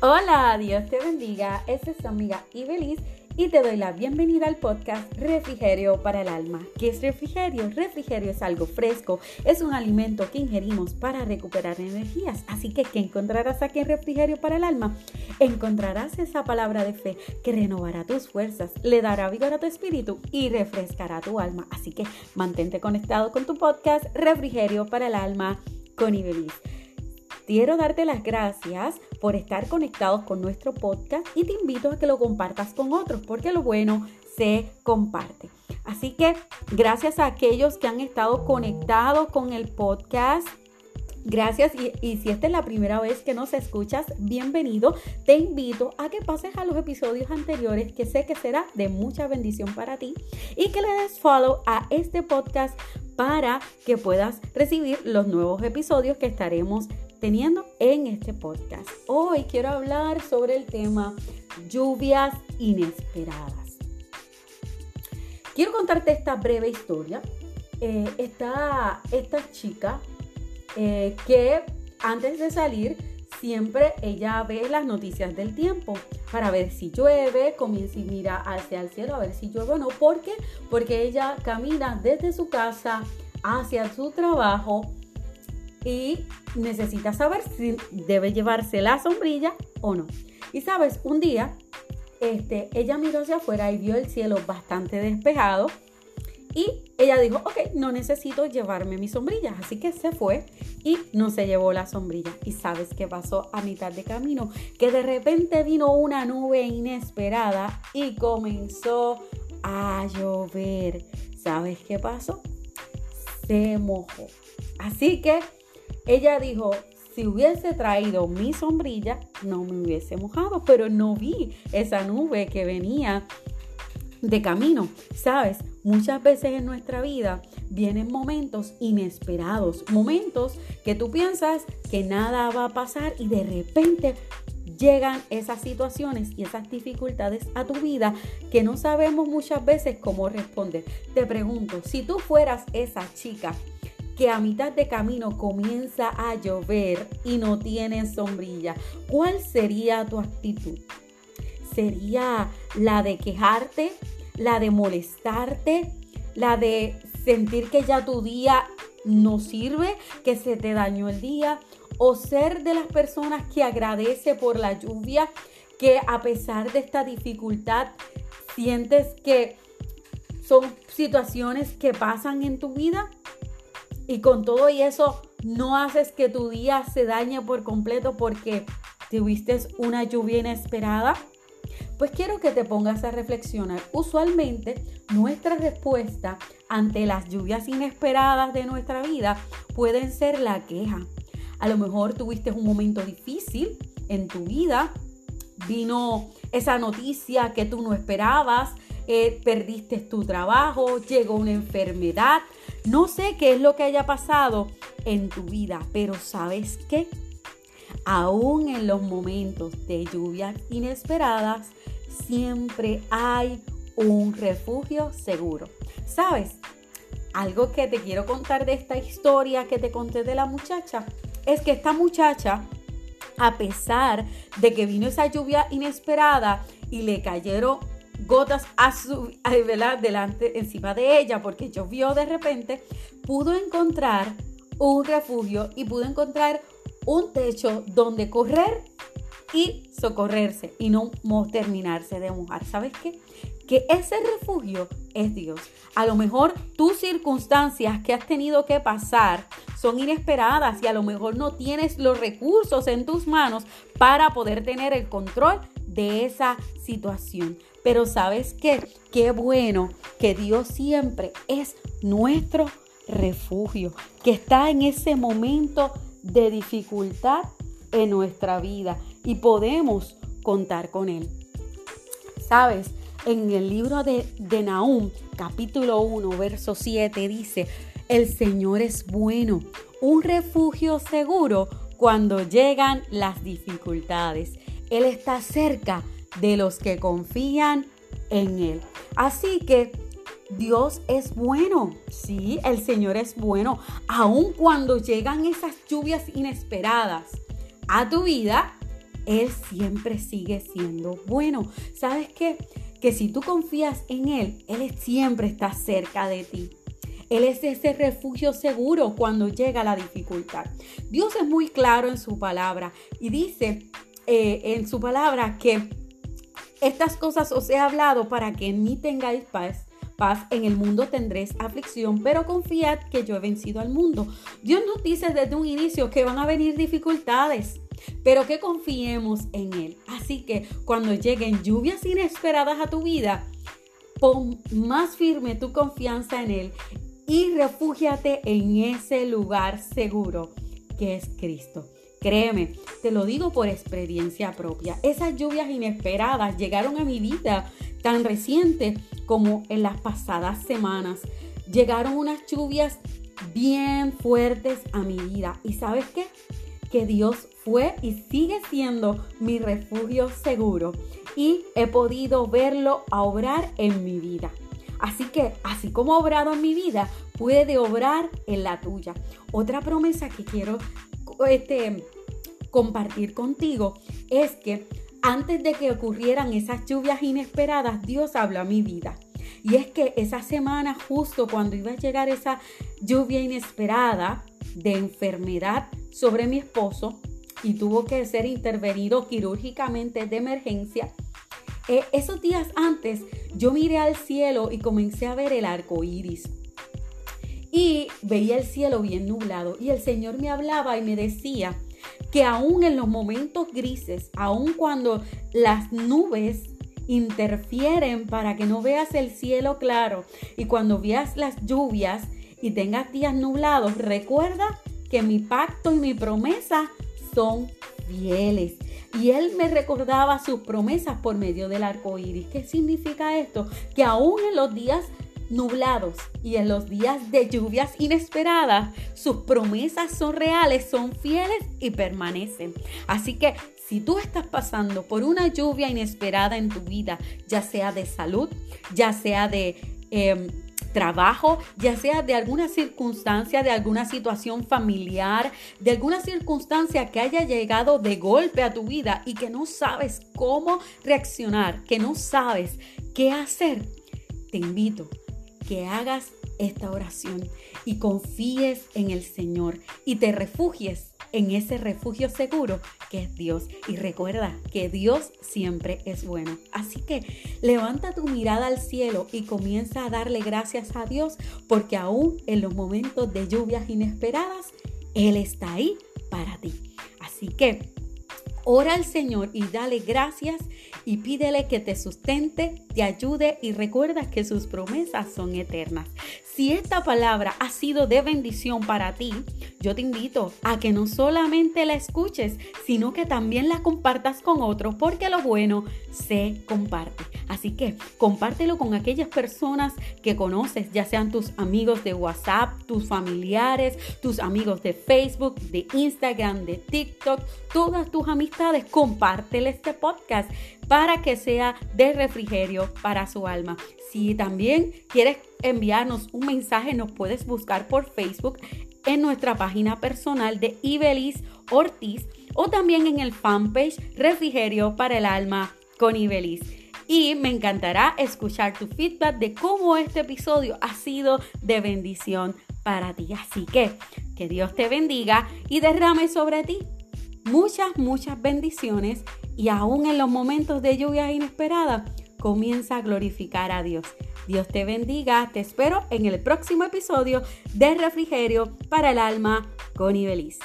Hola, Dios te bendiga. Esta es tu amiga Ibeliz y te doy la bienvenida al podcast Refrigerio para el Alma. ¿Qué es refrigerio? Refrigerio es algo fresco, es un alimento que ingerimos para recuperar energías. Así que, ¿qué encontrarás aquí en Refrigerio para el Alma? Encontrarás esa palabra de fe que renovará tus fuerzas, le dará vigor a tu espíritu y refrescará tu alma. Así que mantente conectado con tu podcast Refrigerio para el Alma con Ibeliz. Quiero darte las gracias por estar conectados con nuestro podcast y te invito a que lo compartas con otros porque lo bueno se comparte. Así que gracias a aquellos que han estado conectados con el podcast. Gracias y, si esta es la primera vez que nos escuchas, bienvenido. Te invito a que pases a los episodios anteriores que sé que será de mucha bendición para ti y que le des follow a este podcast para que puedas recibir los nuevos episodios que estaremos teniendo en este podcast. Hoy quiero hablar sobre el tema lluvias inesperadas. Quiero contarte esta breve historia. Eh, está esta chica eh, que antes de salir siempre ella ve las noticias del tiempo para ver si llueve, comienza y mira hacia el cielo a ver si llueve o no. ¿Por qué? Porque ella camina desde su casa hacia su trabajo y necesita saber si debe llevarse la sombrilla o no. Y sabes, un día este, ella miró hacia afuera y vio el cielo bastante despejado y ella dijo, ok, no necesito llevarme mi sombrilla. Así que se fue y no se llevó la sombrilla. ¿Y sabes qué pasó a mitad de camino? Que de repente vino una nube inesperada y comenzó a llover. ¿Sabes qué pasó? Se mojó. Así que ella dijo, si hubiese traído mi sombrilla, no me hubiese mojado, pero no vi esa nube que venía de camino. Sabes, muchas veces en nuestra vida vienen momentos inesperados, momentos que tú piensas que nada va a pasar y de repente llegan esas situaciones y esas dificultades a tu vida que no sabemos muchas veces cómo responder. Te pregunto, si tú fueras esa chica que a mitad de camino comienza a llover y no tienes sombrilla, ¿cuál sería tu actitud? ¿Sería la de quejarte? ¿La de molestarte? ¿La de sentir que ya tu día no sirve? ¿Que se te dañó el día? ¿O ser de las personas que agradece por la lluvia? Que a pesar de esta dificultad sientes que son situaciones que pasan en tu vida? Y con todo y eso, no haces que tu día se dañe por completo porque tuviste una lluvia inesperada. Pues quiero que te pongas a reflexionar. Usualmente nuestra respuesta ante las lluvias inesperadas de nuestra vida pueden ser la queja. A lo mejor tuviste un momento difícil en tu vida, vino esa noticia que tú no esperabas, eh, perdiste tu trabajo, llegó una enfermedad, no sé qué es lo que haya pasado en tu vida, pero ¿sabes qué? Aún en los momentos de lluvias inesperadas, siempre hay un refugio seguro. ¿Sabes? Algo que te quiero contar de esta historia que te conté de la muchacha es que esta muchacha, a pesar de que vino esa lluvia inesperada y le cayeron gotas a su, delante, encima de ella, porque llovió de repente, pudo encontrar un refugio y pudo encontrar un techo donde correr y socorrerse y no terminarse de mojar. ¿Sabes qué? Que ese refugio es Dios. A lo mejor tus circunstancias que has tenido que pasar son inesperadas y a lo mejor no tienes los recursos en tus manos para poder tener el control de esa situación. Pero sabes qué? Qué bueno que Dios siempre es nuestro refugio, que está en ese momento de dificultad en nuestra vida y podemos contar con Él. Sabes, en el libro de, de capítulo 1, verso 7, dice, el Señor es bueno, un refugio seguro cuando llegan las dificultades. Él está cerca de los que confían en Él. Así que Dios es bueno, sí, el Señor es bueno, aun cuando llegan esas lluvias inesperadas a tu vida, Él siempre sigue siendo bueno. ¿Sabes qué? Que si tú confías en Él, Él siempre está cerca de ti. Él es ese refugio seguro cuando llega la dificultad. Dios es muy claro en su palabra y dice eh, en su palabra que estas cosas os he hablado para que en mí tengáis paz. Paz en el mundo tendréis aflicción, pero confiad que yo he vencido al mundo. Dios nos dice desde un inicio que van a venir dificultades, pero que confiemos en Él. Así que cuando lleguen lluvias inesperadas a tu vida, pon más firme tu confianza en Él y refúgiate en ese lugar seguro que es Cristo. Créeme, te lo digo por experiencia propia. Esas lluvias inesperadas llegaron a mi vida tan reciente como en las pasadas semanas. Llegaron unas lluvias bien fuertes a mi vida. ¿Y sabes qué? Que Dios fue y sigue siendo mi refugio seguro. Y he podido verlo a obrar en mi vida. Así que, así como ha obrado en mi vida, puede obrar en la tuya. Otra promesa que quiero este, compartir contigo es que antes de que ocurrieran esas lluvias inesperadas, Dios habló a mi vida. Y es que esa semana, justo cuando iba a llegar esa lluvia inesperada de enfermedad sobre mi esposo y tuvo que ser intervenido quirúrgicamente de emergencia, eh, esos días antes yo miré al cielo y comencé a ver el arco iris. Veía el cielo bien nublado. Y el Señor me hablaba y me decía que aún en los momentos grises, aún cuando las nubes interfieren para que no veas el cielo claro y cuando veas las lluvias y tengas días nublados, recuerda que mi pacto y mi promesa son fieles. Y él me recordaba sus promesas por medio del arco iris. ¿Qué significa esto? Que aún en los días y en los días de lluvias inesperadas, sus promesas son reales, son fieles y permanecen. Así que si tú estás pasando por una lluvia inesperada en tu vida, ya sea de salud, ya sea de... Em, trabajo, ya sea de alguna circunstancia, de alguna situación familiar, de alguna circunstancia que haya llegado de golpe a tu vida y que no sabes cómo reaccionar, que no sabes qué hacer, te invito que hagas esta oración y confíes en el Señor y te refugies en ese refugio seguro que es Dios. Y recuerda que Dios siempre es bueno. Así que levanta tu mirada al cielo y comienza a darle gracias a Dios porque aún en los momentos de lluvias inesperadas, Él está ahí para ti. Así que Ora al Señor y dale gracias y pídele que te sustente, te ayude y recuerda que sus promesas son eternas. Si esta palabra ha sido de bendición para ti, yo te invito a que no solamente la escuches, sino que también la compartas con otros, porque lo bueno se comparte. Así que compártelo con aquellas personas que conoces, ya sean tus amigos de WhatsApp, tus familiares, tus amigos de Facebook, de Instagram, de TikTok, todas tus amistades. Compártele este podcast para que sea de refrigerio para su alma. Si también quieres enviarnos un mensaje, nos puedes buscar por Facebook en nuestra página personal de Ibelis Ortiz o también en el fanpage Refrigerio para el Alma con Ibelis y me encantará escuchar tu feedback de cómo este episodio ha sido de bendición para ti. Así que que Dios te bendiga y derrame sobre ti muchas, muchas bendiciones y aún en los momentos de lluvia inesperada, comienza a glorificar a Dios. Dios te bendiga, te espero en el próximo episodio de Refrigerio para el Alma con Ibeliz.